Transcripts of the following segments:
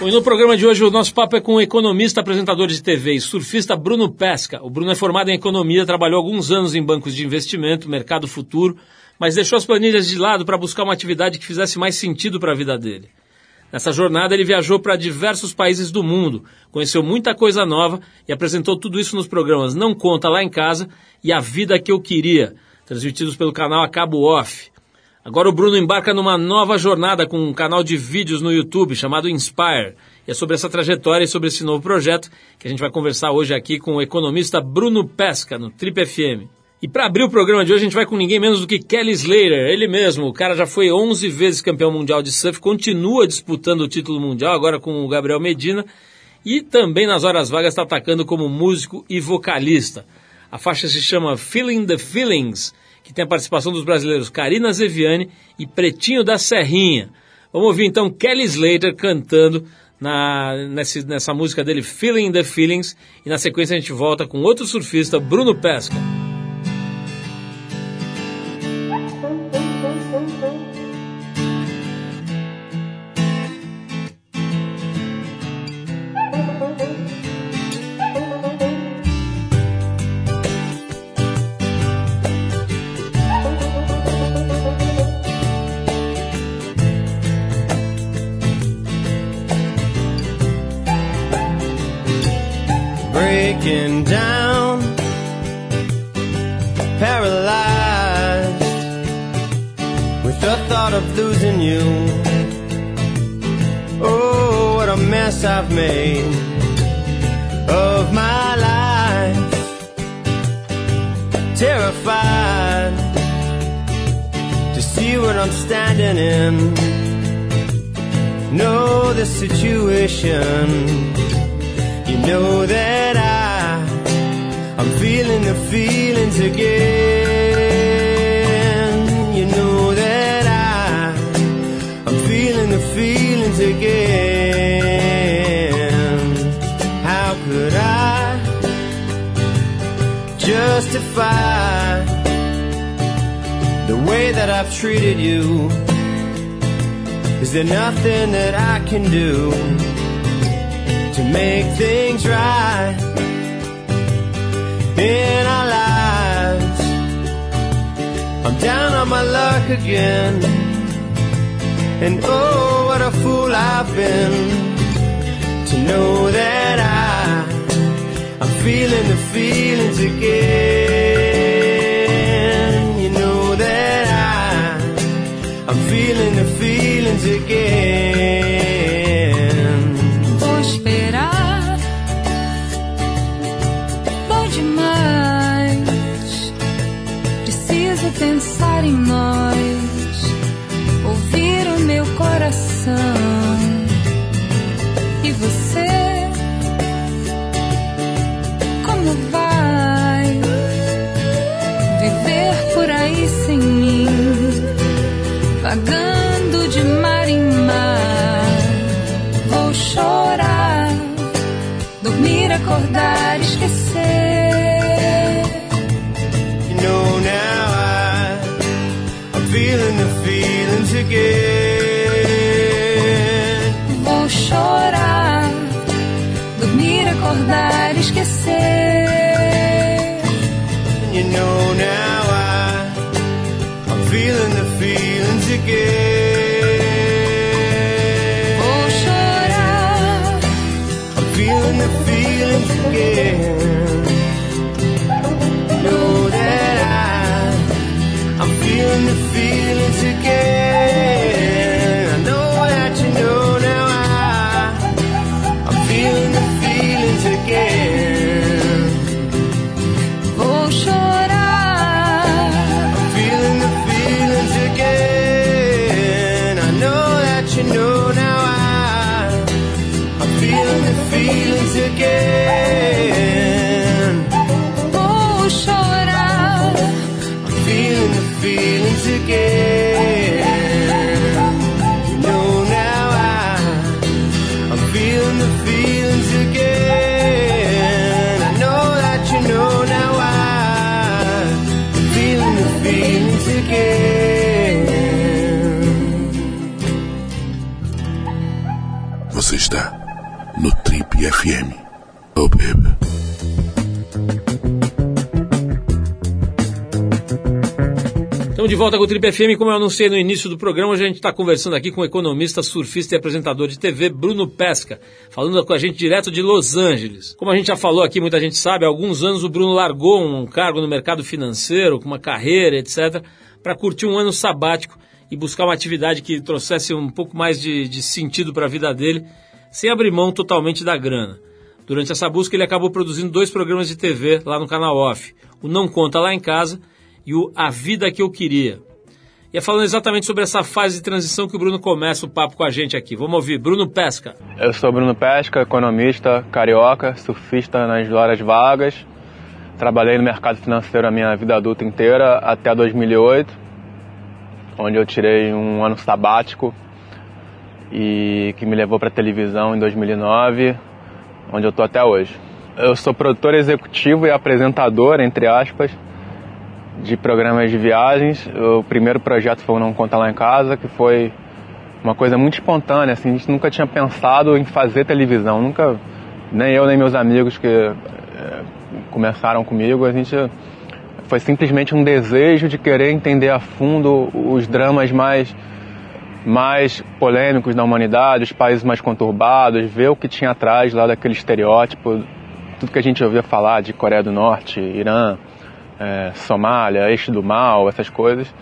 E no programa de hoje o nosso papo é com o economista, apresentador de TV e surfista Bruno Pesca. O Bruno é formado em economia, trabalhou alguns anos em bancos de investimento, mercado futuro, mas deixou as planilhas de lado para buscar uma atividade que fizesse mais sentido para a vida dele. Nessa jornada ele viajou para diversos países do mundo, conheceu muita coisa nova e apresentou tudo isso nos programas Não Conta Lá em Casa e A Vida Que Eu Queria, transmitidos pelo canal A Cabo Off. Agora o Bruno embarca numa nova jornada com um canal de vídeos no YouTube chamado Inspire. E é sobre essa trajetória e sobre esse novo projeto que a gente vai conversar hoje aqui com o economista Bruno Pesca, no Trip FM. E para abrir o programa de hoje, a gente vai com ninguém menos do que Kelly Slater, ele mesmo. O cara já foi 11 vezes campeão mundial de surf, continua disputando o título mundial, agora com o Gabriel Medina. E também nas horas vagas está atacando como músico e vocalista. A faixa se chama Feeling the Feelings que tem a participação dos brasileiros Karina Zeviani e Pretinho da Serrinha. Vamos ouvir então Kelly Slater cantando na, nessa, nessa música dele, Feeling the Feelings, e na sequência a gente volta com outro surfista, Bruno Pesca. Breaking down, paralyzed with the thought of losing you. Oh, what a mess I've made of my life. Terrified to see what I'm standing in. Know the situation you know that I, I'm feeling the feelings again. You know that I, I'm feeling the feelings again. How could I justify the way that I've treated you? Is there nothing that I can do? to make things right in our lives. I'm down on my luck again, and oh, what a fool I've been to know that I, I'm feeling the feelings again. You know that I, I'm feeling the feelings again. Volta com o Trip FM. Como eu anunciei no início do programa, a gente está conversando aqui com o economista, surfista e apresentador de TV, Bruno Pesca, falando com a gente direto de Los Angeles. Como a gente já falou aqui, muita gente sabe, há alguns anos o Bruno largou um cargo no mercado financeiro, com uma carreira, etc., para curtir um ano sabático e buscar uma atividade que trouxesse um pouco mais de, de sentido para a vida dele, sem abrir mão totalmente da grana. Durante essa busca, ele acabou produzindo dois programas de TV lá no canal Off: o Não Conta Lá em Casa e o A Vida Que Eu Queria. E é falando exatamente sobre essa fase de transição que o Bruno começa o papo com a gente aqui. Vamos ouvir. Bruno Pesca. Eu sou Bruno Pesca, economista, carioca, surfista nas horas vagas. Trabalhei no mercado financeiro a minha vida adulta inteira até 2008, onde eu tirei um ano sabático e que me levou para televisão em 2009, onde eu tô até hoje. Eu sou produtor executivo e apresentador, entre aspas, de programas de viagens. O primeiro projeto foi o Não Conta Lá em Casa, que foi uma coisa muito espontânea, assim, a gente nunca tinha pensado em fazer televisão, nunca, nem eu nem meus amigos que é, começaram comigo, a gente foi simplesmente um desejo de querer entender a fundo os dramas mais mais polêmicos da humanidade, os países mais conturbados, ver o que tinha atrás lá daquele estereótipo, tudo que a gente ouvia falar de Coreia do Norte, Irã, é, Somália, Eixo do Mal, essas coisas.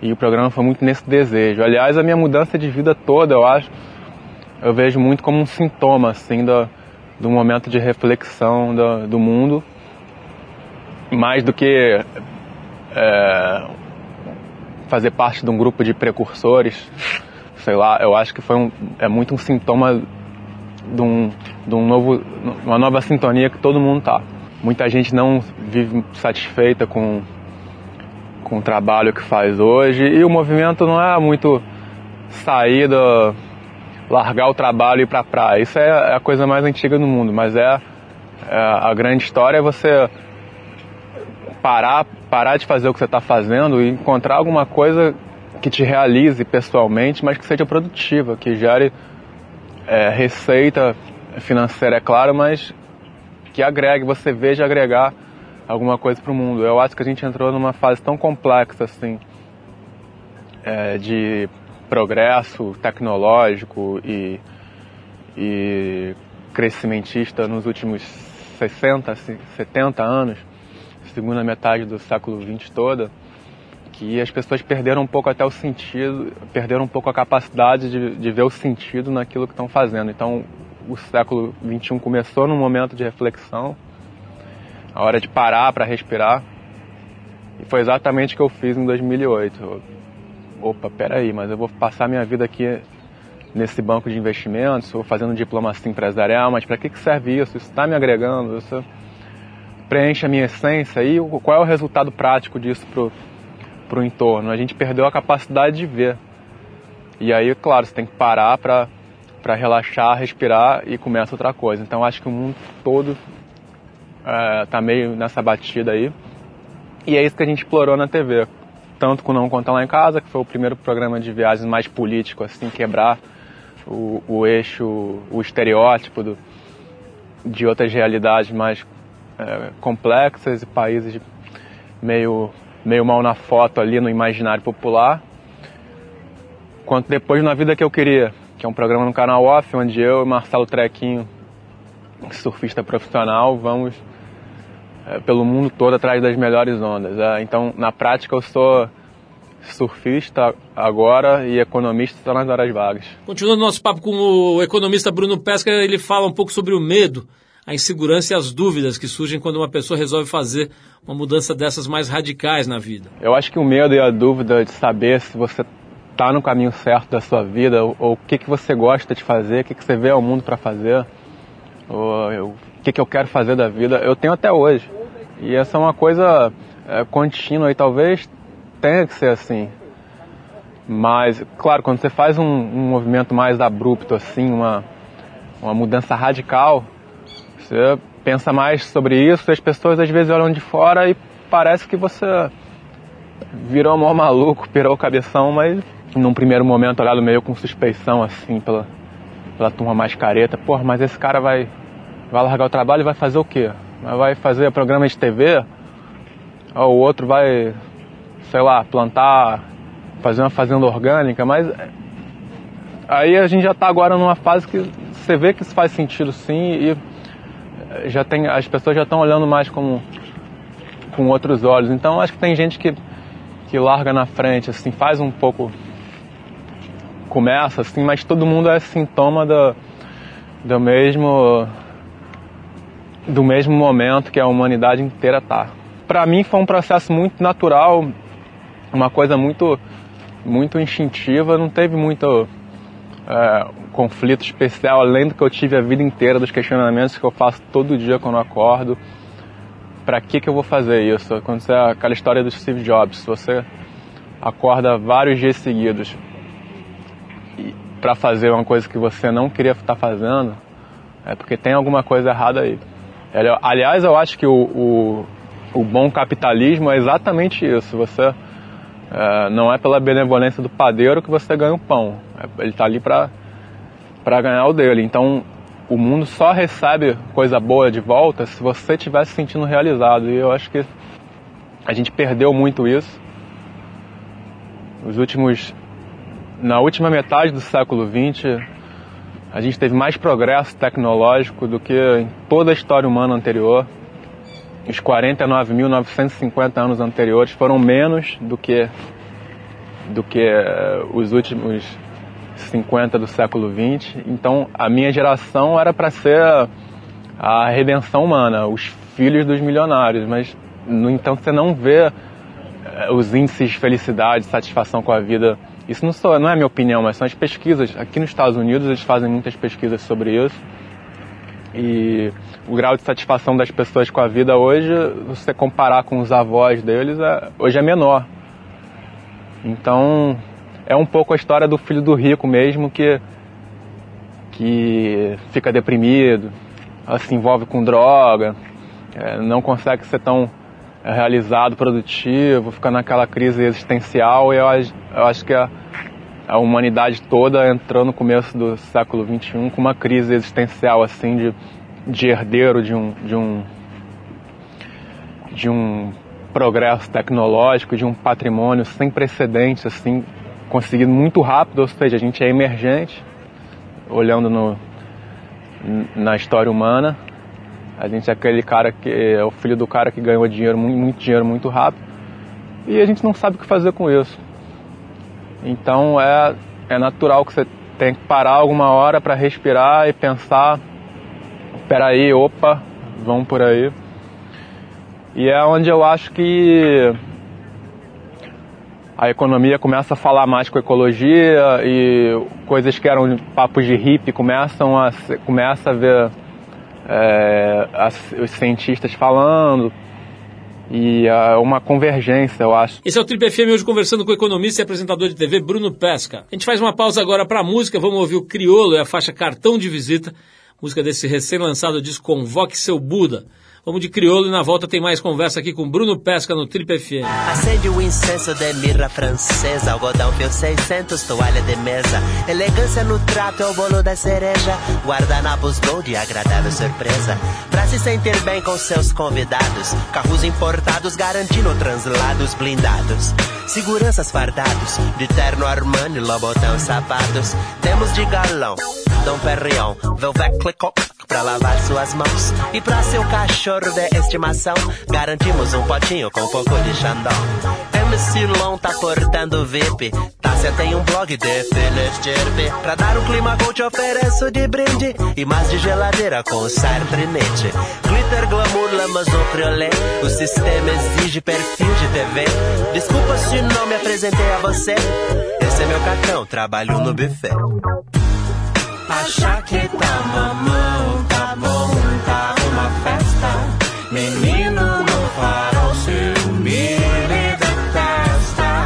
E o programa foi muito nesse desejo. Aliás, a minha mudança de vida toda, eu acho, eu vejo muito como um sintoma, assim, do, do momento de reflexão do, do mundo. Mais do que é, fazer parte de um grupo de precursores, sei lá, eu acho que foi um, é muito um sintoma de, um, de um novo, uma nova sintonia que todo mundo tá. Muita gente não vive satisfeita com, com o trabalho que faz hoje e o movimento não é muito sair do, largar o trabalho e ir pra praia. Isso é a coisa mais antiga do mundo, mas é, é a grande história é você parar, parar de fazer o que você está fazendo e encontrar alguma coisa que te realize pessoalmente, mas que seja produtiva, que gere é, receita financeira, é claro, mas que agregue, você veja agregar alguma coisa para o mundo. Eu acho que a gente entrou numa fase tão complexa assim é, de progresso tecnológico e, e crescimentista nos últimos 60, 70 anos, segunda metade do século XX toda, que as pessoas perderam um pouco até o sentido, perderam um pouco a capacidade de, de ver o sentido naquilo que estão fazendo. Então, o século XXI começou num momento de reflexão, a hora de parar para respirar. E foi exatamente o que eu fiz em 2008. Opa, peraí, mas eu vou passar minha vida aqui nesse banco de investimentos, vou fazendo diplomacia empresarial, mas para que, que serve isso? Isso está me agregando? Isso preenche a minha essência? E qual é o resultado prático disso para o entorno? A gente perdeu a capacidade de ver. E aí, claro, você tem que parar para para relaxar, respirar e começa outra coisa. Então acho que o mundo todo está é, meio nessa batida aí. E é isso que a gente explorou na TV. Tanto com Não Conta Lá em Casa, que foi o primeiro programa de viagens mais político, assim, quebrar o, o eixo, o estereótipo do, de outras realidades mais é, complexas e países meio, meio mal na foto ali no imaginário popular. Quanto depois na vida que eu queria, que é um programa no canal Off, onde eu e Marcelo Trequinho, surfista profissional, vamos é, pelo mundo todo atrás das melhores ondas. É, então, na prática, eu sou surfista agora e economista só nas horas vagas. Continuando nosso papo com o economista Bruno Pesca, ele fala um pouco sobre o medo, a insegurança e as dúvidas que surgem quando uma pessoa resolve fazer uma mudança dessas mais radicais na vida. Eu acho que o medo e a dúvida de saber se você está no caminho certo da sua vida, ou, o que, que você gosta de fazer, o que, que você vê ao mundo para fazer, ou, o que, que eu quero fazer da vida, eu tenho até hoje. E essa é uma coisa é, contínua e talvez tenha que ser assim. Mas, claro, quando você faz um, um movimento mais abrupto, assim, uma, uma mudança radical, você pensa mais sobre isso e as pessoas às vezes olham de fora e parece que você virou um maluco, pirou o cabeção, mas num primeiro momento olhado meio com suspeição, assim, pela, pela turma mais careta. Porra, mas esse cara vai, vai largar o trabalho e vai fazer o quê? Vai fazer programa de TV? Ou o outro vai, sei lá, plantar, fazer uma fazenda orgânica, mas aí a gente já está agora numa fase que você vê que isso faz sentido sim e já tem as pessoas já estão olhando mais com com outros olhos. Então acho que tem gente que que larga na frente, assim, faz um pouco começa assim, mas todo mundo é sintoma do, do mesmo do mesmo momento que a humanidade inteira tá. Para mim foi um processo muito natural, uma coisa muito muito instintiva, não teve muito é, conflito especial, além do que eu tive a vida inteira, dos questionamentos que eu faço todo dia quando eu acordo. Para que, que eu vou fazer isso? Aconteceu aquela história do Steve Jobs. Você acorda vários dias seguidos para fazer uma coisa que você não queria estar fazendo, é porque tem alguma coisa errada aí. Aliás, eu acho que o, o, o bom capitalismo é exatamente isso. Você é, não é pela benevolência do padeiro que você ganha o pão. É, ele está ali para ganhar o dele. Então, o mundo só recebe coisa boa de volta se você estiver se sentindo realizado. E eu acho que a gente perdeu muito isso. Os últimos na última metade do século XX, a gente teve mais progresso tecnológico do que em toda a história humana anterior. Os 49.950 anos anteriores foram menos do que do que eh, os últimos 50 do século 20. Então, a minha geração era para ser a redenção humana, os filhos dos milionários, mas no entanto você não vê eh, os índices de felicidade, satisfação com a vida isso não, só, não é minha opinião, mas são as pesquisas. Aqui nos Estados Unidos eles fazem muitas pesquisas sobre isso. E o grau de satisfação das pessoas com a vida hoje, se você comparar com os avós deles, é, hoje é menor. Então, é um pouco a história do filho do rico mesmo que, que fica deprimido, se envolve com droga, é, não consegue ser tão realizado, produtivo, fica naquela crise existencial e eu, eu acho que a, a, humanidade toda entrou no começo do século XXI com uma crise existencial assim de, de herdeiro de um, de um de um progresso tecnológico, de um patrimônio sem precedentes assim conseguido muito rápido, ou seja, a gente é emergente olhando no, na história humana a gente é aquele cara que é o filho do cara que ganhou dinheiro, muito dinheiro muito rápido. E a gente não sabe o que fazer com isso. Então é, é natural que você tem que parar alguma hora para respirar e pensar, peraí, opa, vamos por aí. E é onde eu acho que a economia começa a falar mais com ecologia e coisas que eram papos de hippie começam a, começa a ver é, as, os cientistas falando e uh, uma convergência, eu acho. Esse é o Trip FM hoje conversando com o economista e apresentador de TV Bruno Pesca. A gente faz uma pausa agora para música, vamos ouvir o Criolo e a faixa Cartão de Visita, música desse recém-lançado disco Convoque Seu Buda. Vamos de crioulo e na volta tem mais conversa aqui com Bruno Pesca no Trip FM. Acende o incenso de mirra francesa, algodão fio 600, toalha de mesa. Elegância no trato é o bolo da cereja. Guardanapos gold, agradável surpresa. Pra se sentir bem com seus convidados. Carros importados garantindo translados blindados. Seguranças fardados, de terno Armani, Lobotão sapatos. Temos de galão, Dom Perrion, Velvet Clicot pra lavar suas mãos. E pra seu cachorro de estimação, garantimos um potinho com um pouco de xandão. MC Long tá portando VIP. Tássia tem um blog de Finistirpe. Pra dar um clima gold te ofereço de brinde. E mais de geladeira com sardinete. Glitter, glamour, lamas no friolé. O sistema exige perfil de TV. Desculpa se não me apresentei a você. Esse é meu cartão, trabalho no buffet. Achar que tá mamão, tá bom, tá uma festa. Menino no farol, ciúme detesta.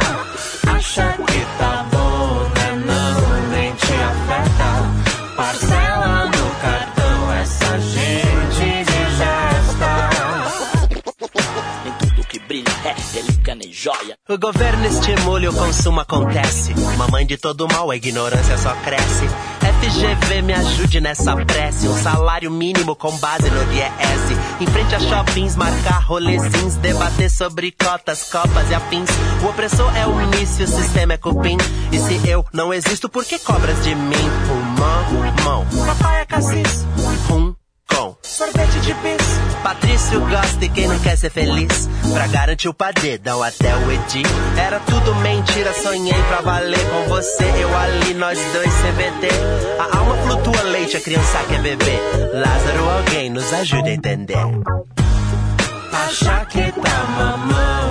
Acha que tá bom, né? Não, nem te afeta. Parcela no cartão, essa gente digesta. Nem tudo que brilha é relíquia nem joia. O governo estimula e o consumo acontece. Mamãe de todo mal, a ignorância só cresce. FGV me ajude nessa prece. Um salário mínimo com base no DIES. Em frente a shoppings, marcar rolezins. Debater sobre cotas, copas e afins. O opressor é o início, o sistema é cupim. E se eu não existo, por que cobras de mim? Pulmão, mão, papai é cassis. Rum, sorvete de bis. Patrício gosta e quem não quer ser feliz. Pra garantir o padedão até o Edi. Era tudo mentira, sonhei pra valer com você. Eu ali, nós dois CBT. A alma flutua leite, a criança quer beber. Lázaro, alguém nos ajuda a entender. Acha que tá mamão,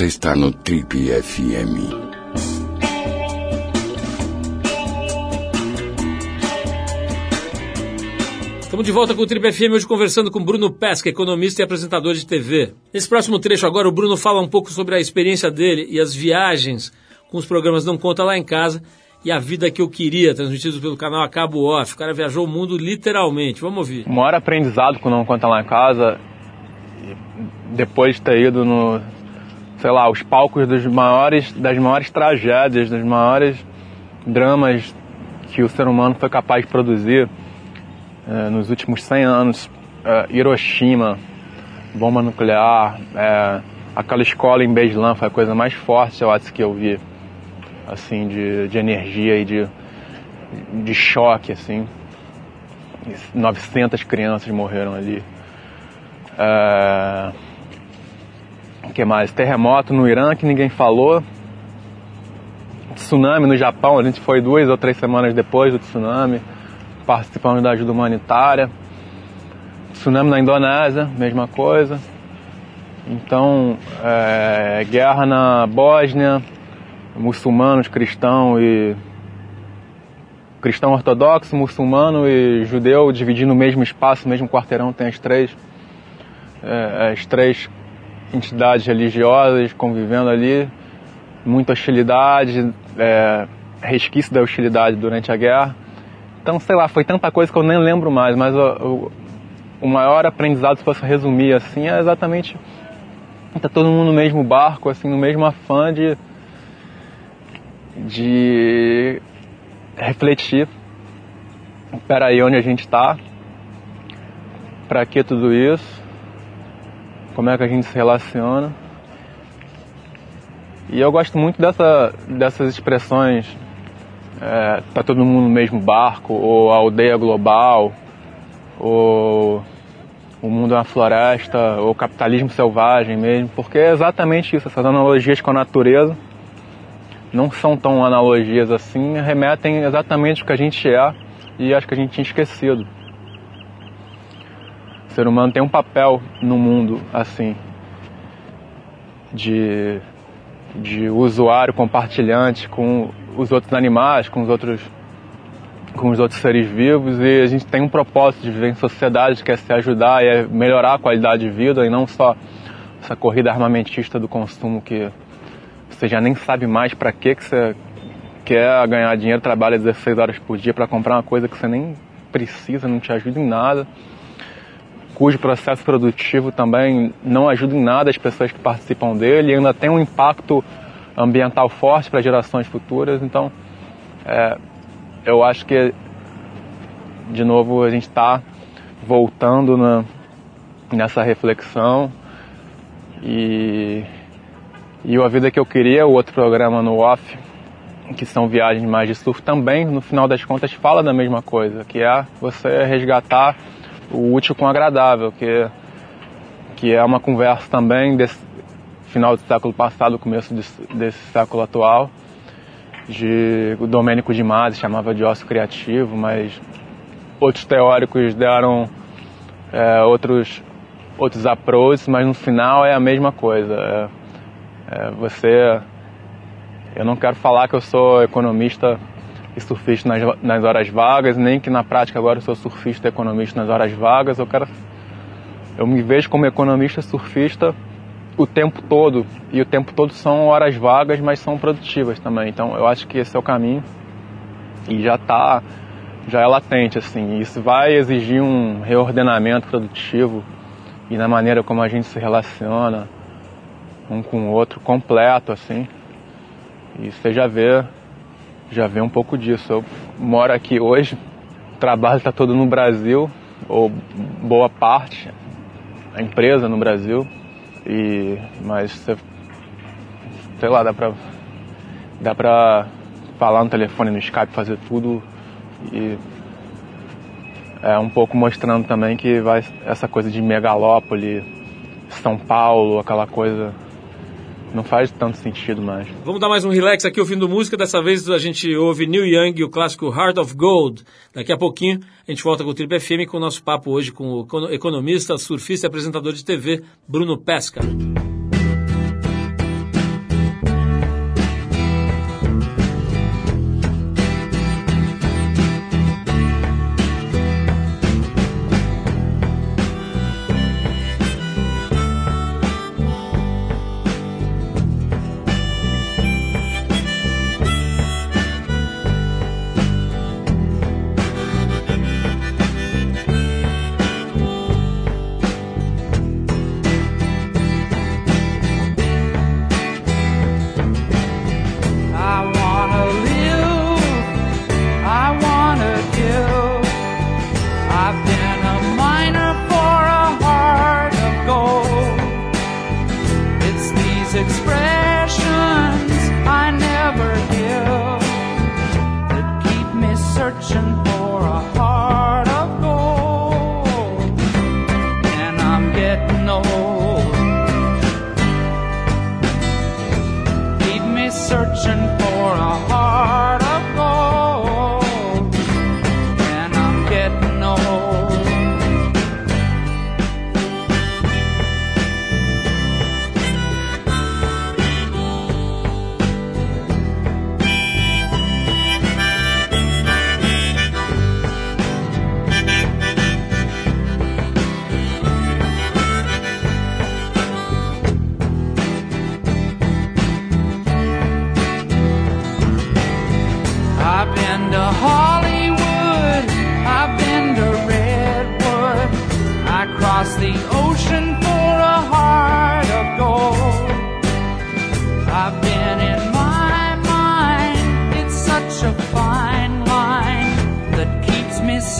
Você está no Trip FM. Estamos de volta com o Trip FM hoje conversando com Bruno Pesca, economista e apresentador de TV. Nesse próximo trecho agora, o Bruno fala um pouco sobre a experiência dele e as viagens com os programas Não Conta Lá em Casa e a vida que eu queria, transmitidos pelo canal Acabo Off. O cara viajou o mundo literalmente. Vamos ouvir. O maior aprendizado com Não Conta Lá em Casa, depois de ter ido no, sei lá, os palcos dos maiores, das maiores tragédias, dos maiores dramas que o ser humano foi capaz de produzir eh, nos últimos 100 anos. Eh, Hiroshima, bomba nuclear, eh, aquela escola em Beslan foi a coisa mais forte, eu acho, que eu vi, assim, de, de energia e de, de choque, assim. 900 crianças morreram ali. É... Que mais? Terremoto no Irã que ninguém falou. Tsunami no Japão, a gente foi duas ou três semanas depois do tsunami, participando da ajuda humanitária. Tsunami na Indonésia, mesma coisa. Então, é, guerra na Bósnia, muçulmanos, cristão e cristão ortodoxo, muçulmano e judeu dividindo o mesmo espaço, o mesmo quarteirão, tem as três, é, as três entidades religiosas convivendo ali, muita hostilidade, é, resquício da hostilidade durante a guerra. Então, sei lá, foi tanta coisa que eu nem lembro mais, mas o, o, o maior aprendizado, se fosse resumir assim, é exatamente tá todo mundo no mesmo barco, assim, no mesmo afã de, de refletir. Espera aí onde a gente está, para que tudo isso, como é que a gente se relaciona. E eu gosto muito dessa, dessas expressões, é, tá todo mundo no mesmo barco, ou a aldeia global, ou o mundo é uma floresta, ou capitalismo selvagem mesmo, porque é exatamente isso, essas analogias com a natureza não são tão analogias assim, remetem exatamente o que a gente é e acho que a gente tinha esquecido. Ser humano tem um papel no mundo assim, de, de usuário compartilhante com os outros animais, com os outros com os outros seres vivos e a gente tem um propósito de viver em sociedade que é se ajudar e é melhorar a qualidade de vida e não só essa corrida armamentista do consumo que você já nem sabe mais para que que você quer ganhar dinheiro, trabalha 16 horas por dia para comprar uma coisa que você nem precisa, não te ajuda em nada, cujo processo produtivo também não ajuda em nada as pessoas que participam dele e ainda tem um impacto ambiental forte para gerações futuras. Então, é, eu acho que, de novo, a gente está voltando na, nessa reflexão E, e o A Vida Que Eu Queria, o outro programa no off, que são viagens mais de surf, também, no final das contas, fala da mesma coisa, que é você resgatar o útil com o agradável, que, que é uma conversa também desse final do século passado, começo desse, desse século atual, de o Domênico de Masi chamava de ócio criativo, mas outros teóricos deram é, outros outros approaches, mas no final é a mesma coisa. É, é, você, eu não quero falar que eu sou economista surfista nas, nas horas vagas, nem que na prática agora eu sou surfista economista nas horas vagas. Eu quero, eu me vejo como economista surfista o tempo todo e o tempo todo são horas vagas, mas são produtivas também. Então eu acho que esse é o caminho e já está já é latente assim. Isso vai exigir um reordenamento produtivo e na maneira como a gente se relaciona um com o outro completo assim. E você já vê já vê um pouco disso. Eu moro aqui hoje, o trabalho está todo no Brasil, ou boa parte, a empresa no Brasil. E mas sei lá, dá pra dá pra falar no telefone, no Skype, fazer tudo e é um pouco mostrando também que vai essa coisa de megalópole, São Paulo, aquela coisa não faz tanto sentido mais. Vamos dar mais um relax aqui ouvindo música. Dessa vez a gente ouve Neil Young e o clássico Heart of Gold. Daqui a pouquinho a gente volta com o Triple FM com o nosso papo hoje com o economista, surfista e apresentador de TV Bruno Pesca.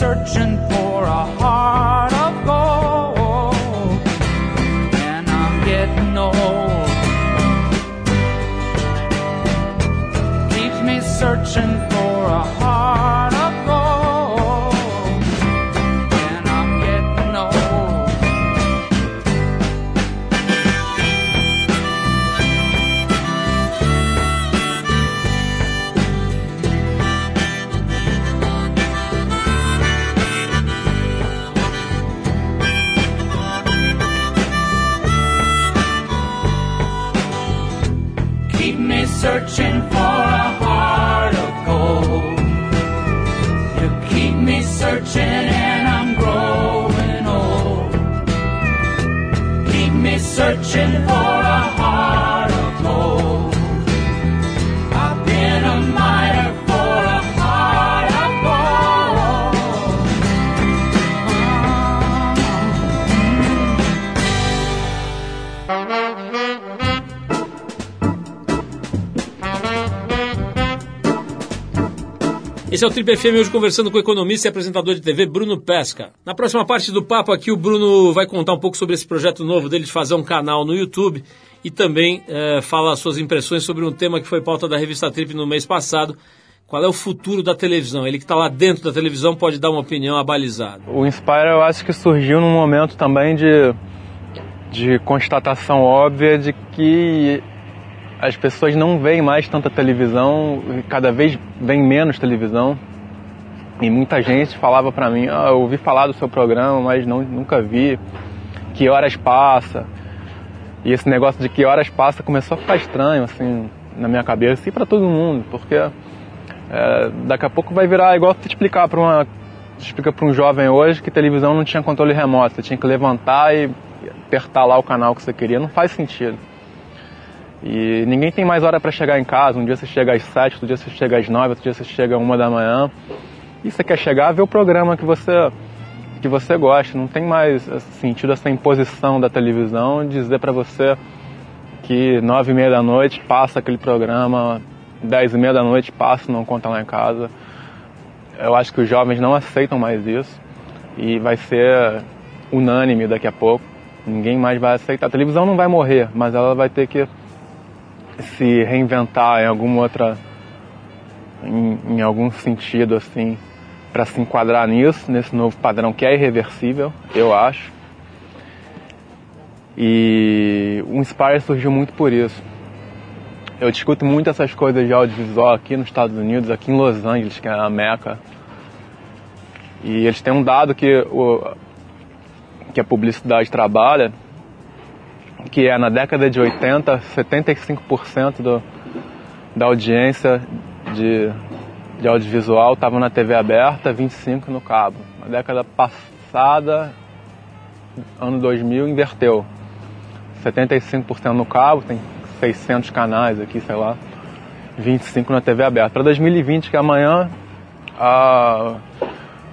searching for a heart of gold. And I'm getting old. Keeps me searching ocean Esse é o Trip FM hoje conversando com o economista e apresentador de TV Bruno Pesca. Na próxima parte do papo aqui o Bruno vai contar um pouco sobre esse projeto novo dele de fazer um canal no YouTube e também é, fala suas impressões sobre um tema que foi pauta da revista Trip no mês passado. Qual é o futuro da televisão? Ele que está lá dentro da televisão pode dar uma opinião abalizada. O Inspire eu acho que surgiu num momento também de, de constatação óbvia de que as pessoas não veem mais tanta televisão, cada vez vem menos televisão. E muita gente falava para mim, ah, eu ouvi falar do seu programa, mas não, nunca vi. Que horas passa? E esse negócio de que horas passa começou a ficar estranho, assim, na minha cabeça e para todo mundo, porque é, daqui a pouco vai virar igual te explicar para uma explica para um jovem hoje que televisão não tinha controle remoto, você tinha que levantar e apertar lá o canal que você queria, não faz sentido. E ninguém tem mais hora para chegar em casa. Um dia você chega às sete, outro dia você chega às nove, outro dia você chega às uma da manhã. E você quer chegar, ver o programa que você que você gosta. Não tem mais sentido essa imposição da televisão dizer para você que nove e meia da noite passa aquele programa, dez e meia da noite passa, não conta lá em casa. Eu acho que os jovens não aceitam mais isso e vai ser unânime daqui a pouco. Ninguém mais vai aceitar. A televisão não vai morrer, mas ela vai ter que se reinventar em alguma outra, em, em algum sentido assim, para se enquadrar nisso, nesse novo padrão que é irreversível, eu acho. E o Inspire surgiu muito por isso. Eu discuto muito essas coisas de audiovisual aqui nos Estados Unidos, aqui em Los Angeles, que é a Meca. E eles têm um dado que, o, que a publicidade trabalha, que é na década de 80, 75% do, da audiência de, de audiovisual estava na TV aberta, 25% no cabo. Na década passada, ano 2000, inverteu. 75% no cabo, tem 600 canais aqui, sei lá, 25 na TV aberta. Para 2020, que é amanhã, a,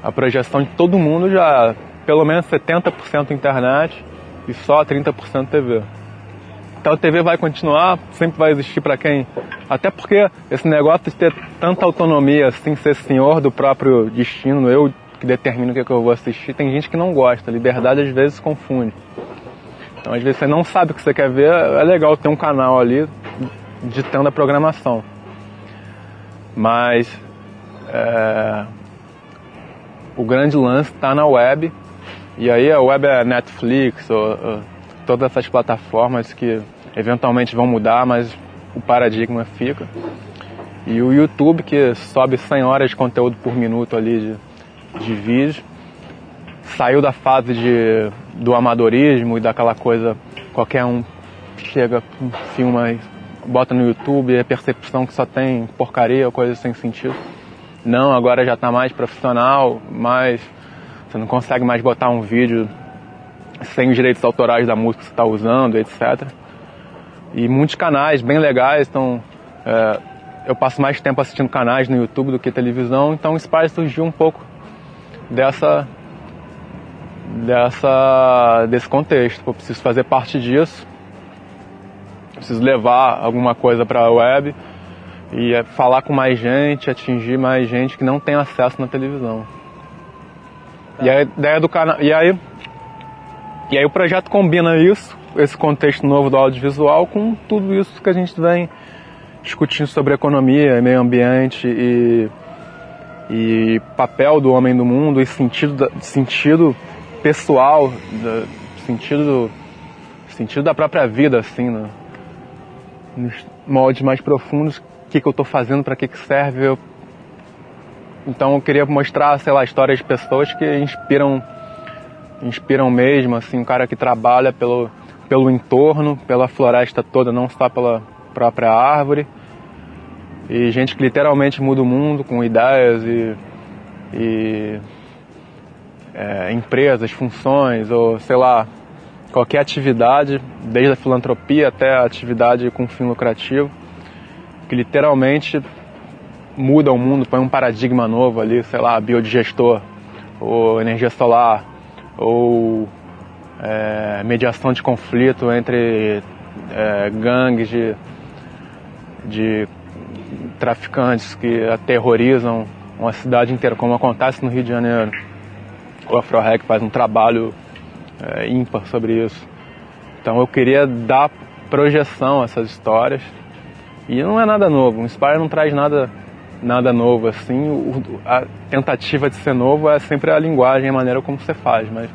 a projeção de todo mundo já pelo menos 70% internet e só 30% TV. Então a TV vai continuar, sempre vai existir para quem. Até porque esse negócio de ter tanta autonomia, assim, ser senhor do próprio destino, eu que determino o que, é que eu vou assistir, tem gente que não gosta. Liberdade às vezes confunde. Então às vezes você não sabe o que você quer ver, é legal ter um canal ali ditando a programação. Mas é, o grande lance está na web e aí a web é Netflix, ou, ou, todas essas plataformas que eventualmente vão mudar, mas o paradigma fica. E o YouTube que sobe 100 horas de conteúdo por minuto ali de, de vídeo. Saiu da fase de, do amadorismo e daquela coisa, qualquer um chega, filma e bota no YouTube, é percepção que só tem porcaria coisa sem sentido. Não, agora já está mais profissional, mais você não consegue mais botar um vídeo sem os direitos autorais da música que você está usando, etc. E muitos canais bem legais estão. É, eu passo mais tempo assistindo canais no YouTube do que televisão, então o Spy surgiu um pouco dessa dessa desse contexto. Eu preciso fazer parte disso, preciso levar alguma coisa para a web e é, falar com mais gente, atingir mais gente que não tem acesso na televisão. E a ideia do. E aí, e aí o projeto combina isso, esse contexto novo do audiovisual, com tudo isso que a gente vem discutindo sobre economia, meio ambiente e, e papel do homem no mundo e sentido, sentido pessoal, sentido, sentido da própria vida, assim, né? nos moldes mais profundos, o que, que eu estou fazendo, para que, que serve, então eu queria mostrar, sei lá, histórias de pessoas que inspiram, inspiram mesmo, assim, um cara que trabalha pelo, pelo entorno, pela floresta toda, não só pela própria árvore. E gente que literalmente muda o mundo com ideias e, e é, empresas, funções, ou sei lá, qualquer atividade, desde a filantropia até a atividade com fim lucrativo, que literalmente muda o mundo, põe um paradigma novo ali, sei lá, biodigestor, ou energia solar, ou é, mediação de conflito entre é, gangues de, de traficantes que aterrorizam uma cidade inteira, como acontece no Rio de Janeiro. O AfroRec faz um trabalho é, ímpar sobre isso. Então eu queria dar projeção a essas histórias. E não é nada novo, o Inspire não traz nada, nada novo assim. O, a tentativa de ser novo é sempre a linguagem, a maneira como você faz, mas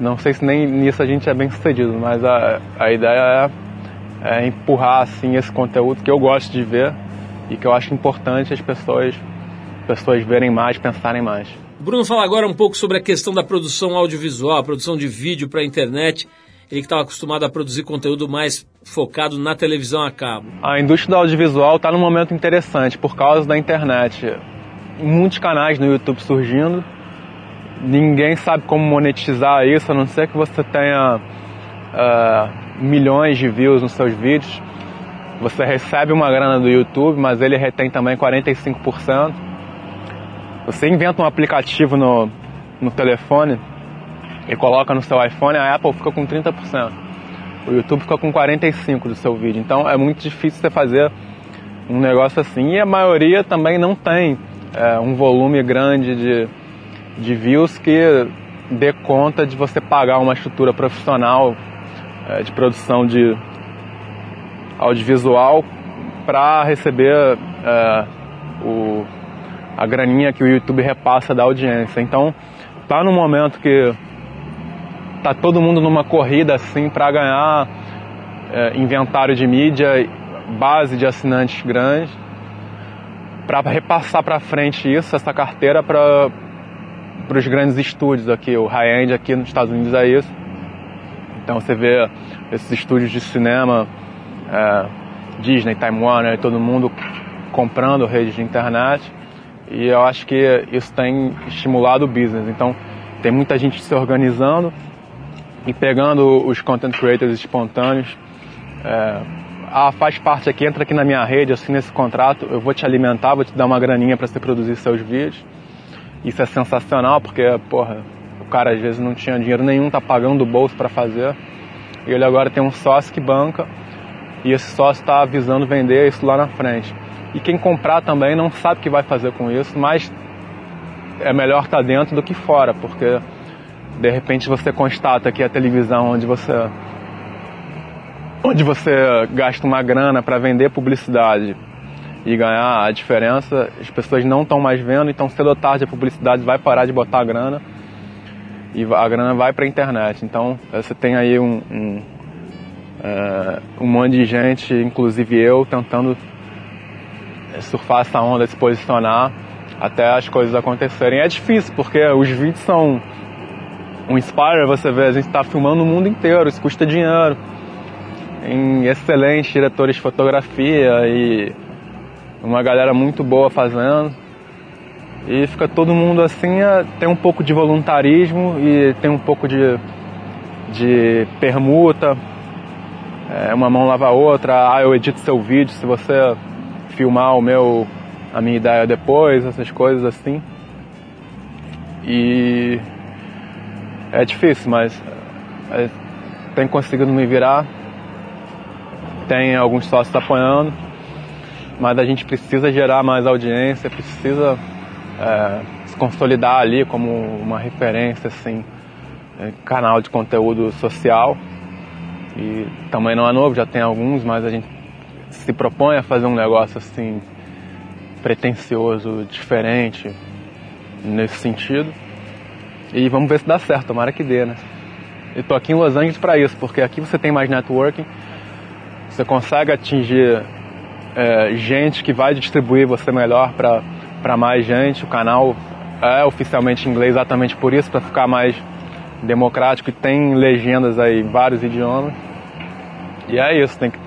não sei se nem nisso a gente é bem sucedido, mas a, a ideia é, é empurrar assim esse conteúdo que eu gosto de ver e que eu acho importante as pessoas pessoas verem mais, pensarem mais. Bruno fala agora um pouco sobre a questão da produção audiovisual, a produção de vídeo para a internet. Ele que estava acostumado a produzir conteúdo mais focado na televisão a cabo. A indústria do audiovisual está num momento interessante por causa da internet. Muitos canais no YouTube surgindo, ninguém sabe como monetizar isso, a não ser que você tenha uh, milhões de views nos seus vídeos. Você recebe uma grana do YouTube, mas ele retém também 45%. Você inventa um aplicativo no, no telefone e coloca no seu iPhone, a Apple fica com 30%. O YouTube fica com 45% do seu vídeo. Então é muito difícil você fazer um negócio assim. E a maioria também não tem é, um volume grande de, de views que dê conta de você pagar uma estrutura profissional é, de produção de audiovisual para receber é, o, a graninha que o YouTube repassa da audiência. Então, tá no momento que tá todo mundo numa corrida assim para ganhar é, inventário de mídia, base de assinantes grande, para repassar para frente isso, essa carteira para para os grandes estúdios aqui, o high-end aqui nos Estados Unidos é isso. Então você vê esses estúdios de cinema, é, Disney, Time Warner, todo mundo comprando redes de internet e eu acho que isso tem estimulado o business. Então tem muita gente se organizando e pegando os content creators espontâneos. É, ah, faz parte aqui, entra aqui na minha rede, assim nesse contrato, eu vou te alimentar, vou te dar uma graninha para você produzir seus vídeos. Isso é sensacional porque, porra, o cara às vezes não tinha dinheiro nenhum, tá pagando o bolso para fazer. E ele agora tem um sócio que banca e esse sócio está avisando vender isso lá na frente. E quem comprar também não sabe o que vai fazer com isso, mas é melhor estar tá dentro do que fora, porque de repente você constata que a televisão onde você onde você gasta uma grana para vender publicidade e ganhar a diferença, as pessoas não estão mais vendo, então cedo ou tarde a publicidade vai parar de botar a grana e a grana vai para a internet. Então você tem aí um, um, é, um monte de gente, inclusive eu, tentando surfar essa onda, se posicionar até as coisas acontecerem. É difícil porque os vídeos são um Inspire, você vê, a gente está filmando o mundo inteiro, isso custa dinheiro. Em excelentes diretores de fotografia e uma galera muito boa fazendo. E fica todo mundo assim, é, tem um pouco de voluntarismo e tem um pouco de, de permuta. É, uma mão lava a outra, ah, eu edito seu vídeo se você filmar o meu, a minha ideia depois, essas coisas assim. E é difícil, mas é, tem conseguido me virar. Tem alguns sócios apoiando mas a gente precisa gerar mais audiência, precisa é, se consolidar ali como uma referência, assim, é, canal de conteúdo social. E também não é novo, já tem alguns, mas a gente se propõe a fazer um negócio assim pretencioso, diferente nesse sentido. E vamos ver se dá certo, tomara que dê, né? E tô aqui em Los Angeles para isso, porque aqui você tem mais networking, você consegue atingir é, gente que vai distribuir você melhor para mais gente. O canal é oficialmente em inglês exatamente por isso, para ficar mais democrático e tem legendas aí em vários idiomas. E é isso, tem que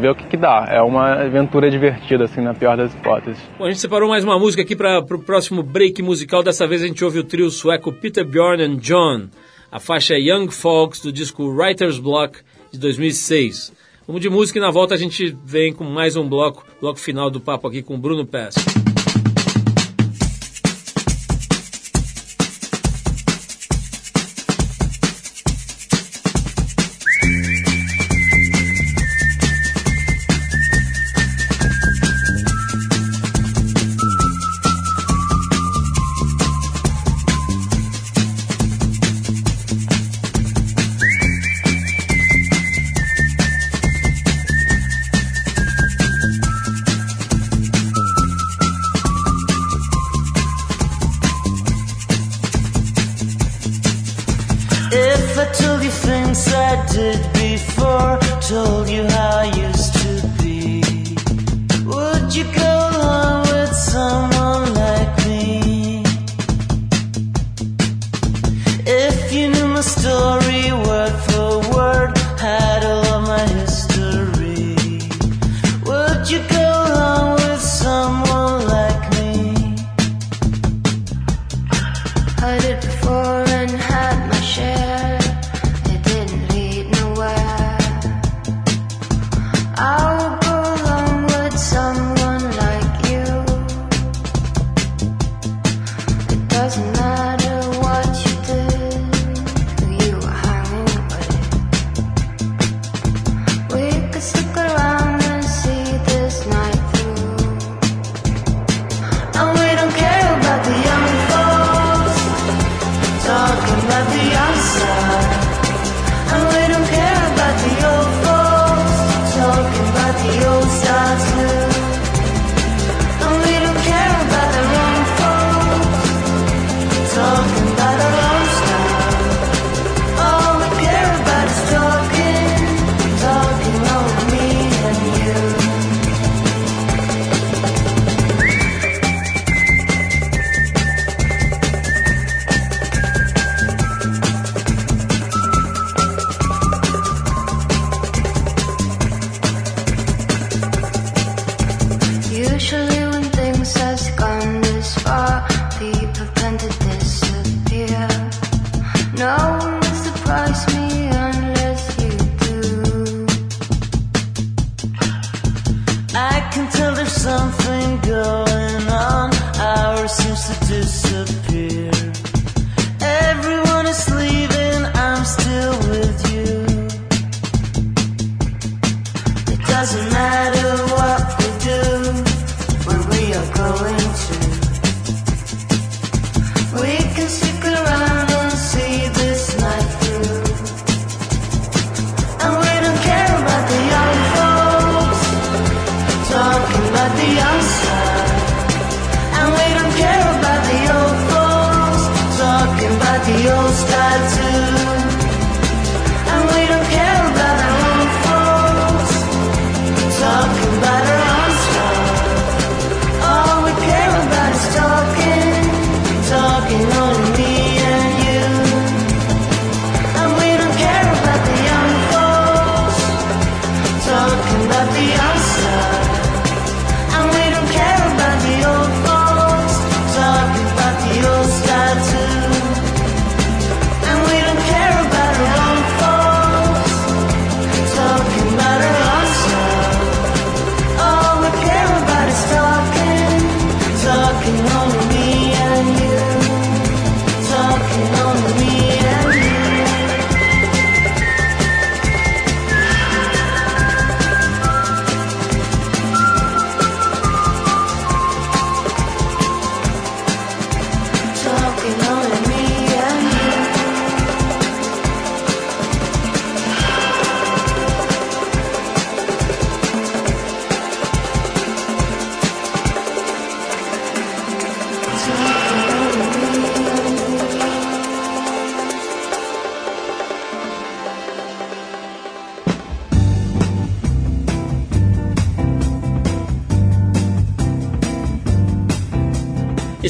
ver o que, que dá. É uma aventura divertida, assim, na pior das hipóteses. Bom, a gente separou mais uma música aqui para o próximo break musical. Dessa vez a gente ouve o trio sueco Peter Bjorn and John. A faixa é Young Folks do disco Writer's Block de 2006. Vamos de música e na volta a gente vem com mais um bloco, bloco final do papo aqui com Bruno Pesca. door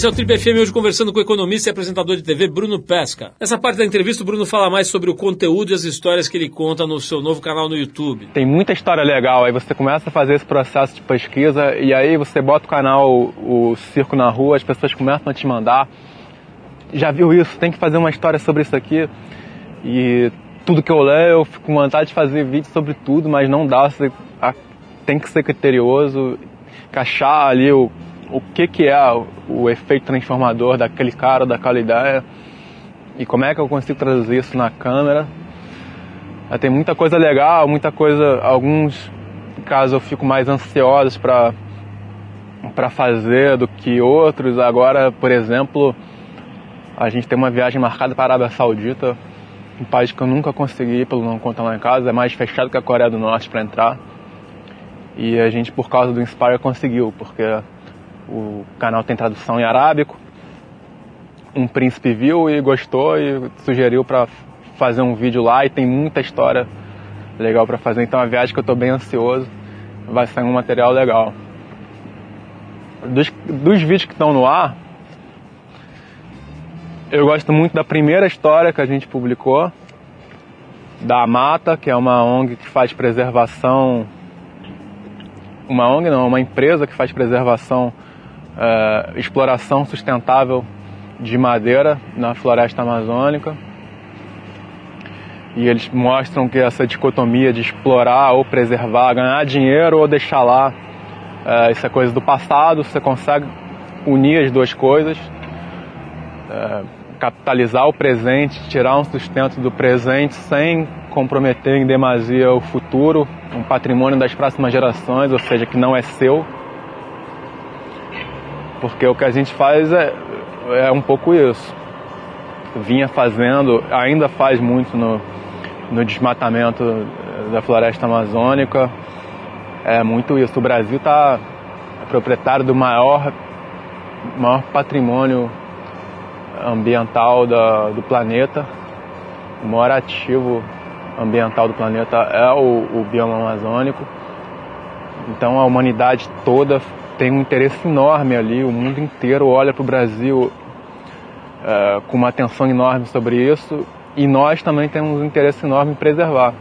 Esse é o Trip FM hoje conversando com o economista e apresentador de TV Bruno Pesca. Nessa parte da entrevista o Bruno fala mais sobre o conteúdo e as histórias que ele conta no seu novo canal no YouTube. Tem muita história legal, aí você começa a fazer esse processo de pesquisa e aí você bota o canal, o Circo na Rua, as pessoas começam a te mandar. Já viu isso? Tem que fazer uma história sobre isso aqui. E tudo que eu leio, eu fico com vontade de fazer vídeo sobre tudo, mas não dá. Você tem que ser criterioso, encaixar ali o, o que, que é o, efeito transformador daquele cara, daquela ideia. E como é que eu consigo traduzir isso na câmera. Tem muita coisa legal, muita coisa. Alguns casos eu fico mais ansiosos para para fazer do que outros. Agora, por exemplo, a gente tem uma viagem marcada para a Arábia Saudita, um país que eu nunca consegui pelo não contar lá em casa, é mais fechado que a Coreia do Norte para entrar. E a gente, por causa do Inspire, conseguiu, porque o canal tem tradução em arábico. Um príncipe viu e gostou e sugeriu para fazer um vídeo lá e tem muita história legal para fazer. Então uma viagem que eu estou bem ansioso, vai sair um material legal. Dos, dos vídeos que estão no ar, eu gosto muito da primeira história que a gente publicou, da Mata, que é uma ONG que faz preservação. Uma ONG não, uma empresa que faz preservação, eh, exploração sustentável de madeira na floresta amazônica. E eles mostram que essa dicotomia de explorar ou preservar, ganhar dinheiro ou deixar lá, eh, isso é coisa do passado, você consegue unir as duas coisas. eh, capitalizar o presente, tirar um sustento do presente sem comprometer em demasia o futuro, um patrimônio das próximas gerações, ou seja, que não é seu. Porque o que a gente faz é, é um pouco isso. Vinha fazendo, ainda faz muito no, no desmatamento da floresta amazônica. É muito isso. O Brasil está proprietário do maior, maior patrimônio ambiental da, do planeta. O maior ativo ambiental do planeta é o, o bioma amazônico. Então a humanidade toda tem um interesse enorme ali, o mundo inteiro olha para o Brasil é, com uma atenção enorme sobre isso e nós também temos um interesse enorme em preservar.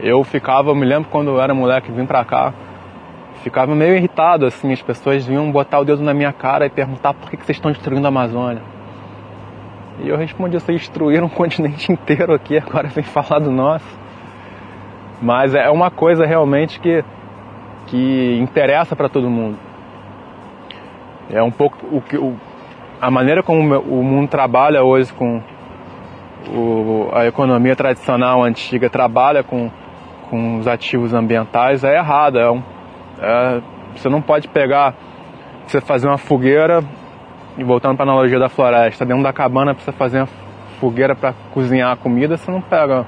Eu ficava, eu me lembro quando eu era moleque vim para cá, ficava meio irritado, assim, as pessoas vinham botar o dedo na minha cara e perguntar por que, que vocês estão destruindo a Amazônia. E eu respondi, vocês destruíram um continente inteiro aqui, agora vem falar do nosso. Mas é uma coisa realmente que, que interessa para todo mundo. É um pouco o que o, a maneira como o mundo trabalha hoje com o, a economia tradicional antiga trabalha com, com os ativos ambientais é errada. É um, é, você não pode pegar, você fazer uma fogueira, e voltando para a analogia da floresta, dentro da cabana para você fazer uma fogueira para cozinhar a comida, você não pega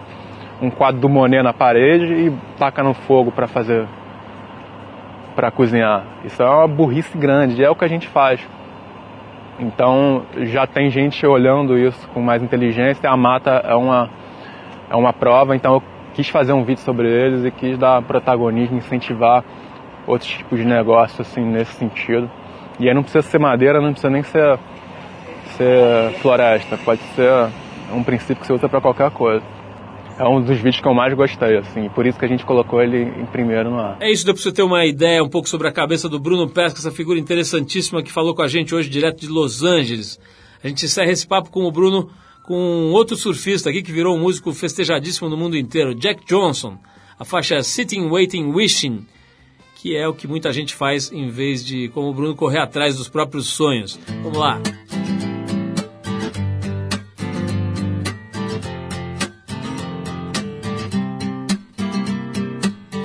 um quadro do Monet na parede e taca no fogo para fazer para cozinhar. Isso é uma burrice grande, é o que a gente faz. Então já tem gente olhando isso com mais inteligência. A mata é uma é uma prova. Então eu quis fazer um vídeo sobre eles e quis dar protagonismo, incentivar outros tipos de negócio assim nesse sentido. E aí não precisa ser madeira, não precisa nem ser ser floresta. Pode ser um princípio que você usa para qualquer coisa. É um dos vídeos que eu mais gostei, assim, por isso que a gente colocou ele em primeiro no ar. É isso, deu para você ter uma ideia um pouco sobre a cabeça do Bruno Pesca, essa figura interessantíssima que falou com a gente hoje direto de Los Angeles. A gente encerra esse papo com o Bruno com outro surfista aqui que virou um músico festejadíssimo no mundo inteiro, Jack Johnson. A faixa Sitting, Waiting, Wishing, que é o que muita gente faz em vez de, como o Bruno, correr atrás dos próprios sonhos. Vamos lá.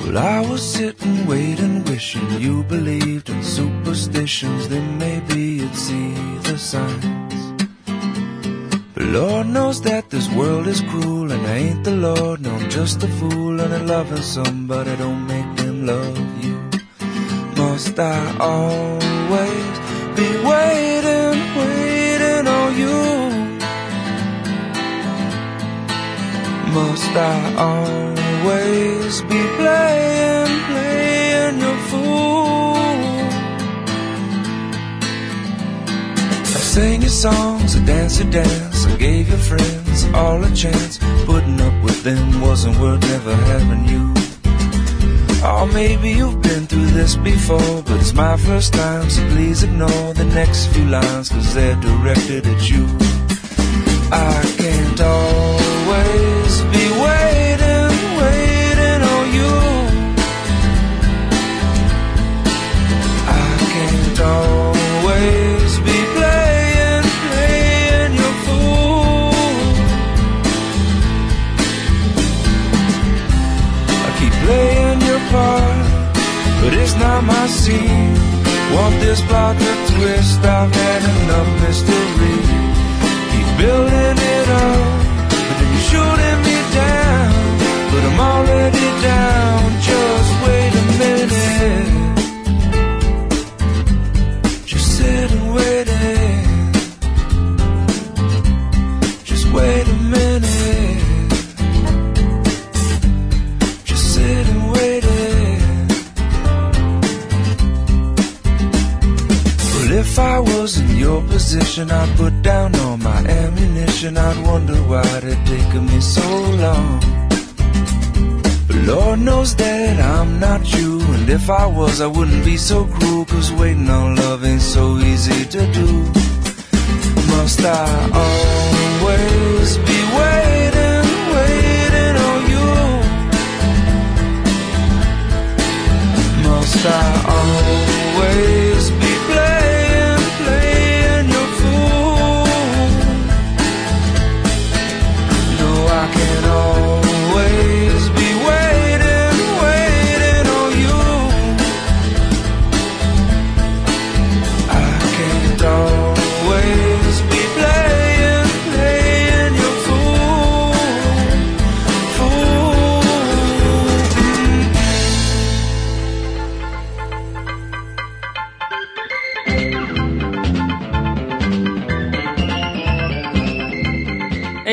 Well, I was sitting, waiting, wishing you believed in superstitions. Then maybe you'd see the signs. But Lord knows that this world is cruel, and I ain't the Lord. No, I'm just a fool, and I'm loving somebody don't make them love you. Must I always be waiting, waiting on you? Must I always be playing, playing your fool? I sang your songs, I danced your dance, I gave your friends all a chance. Putting up with them wasn't worth never having you. Oh, maybe you've been through this before, but it's my first time, so please ignore the next few lines, cause they're directed at you. I can't always be waiting, not my scene. Want this plot to twist? I've had enough mystery. Keep building it up, but then you're shooting me down. But I'm already down. Just wait a minute. Position, I'd put down all my ammunition. I'd wonder why it taken me so long. But Lord knows that I'm not you, and if I was, I wouldn't be so cruel. Cause waiting on love ain't so easy to do. Must I always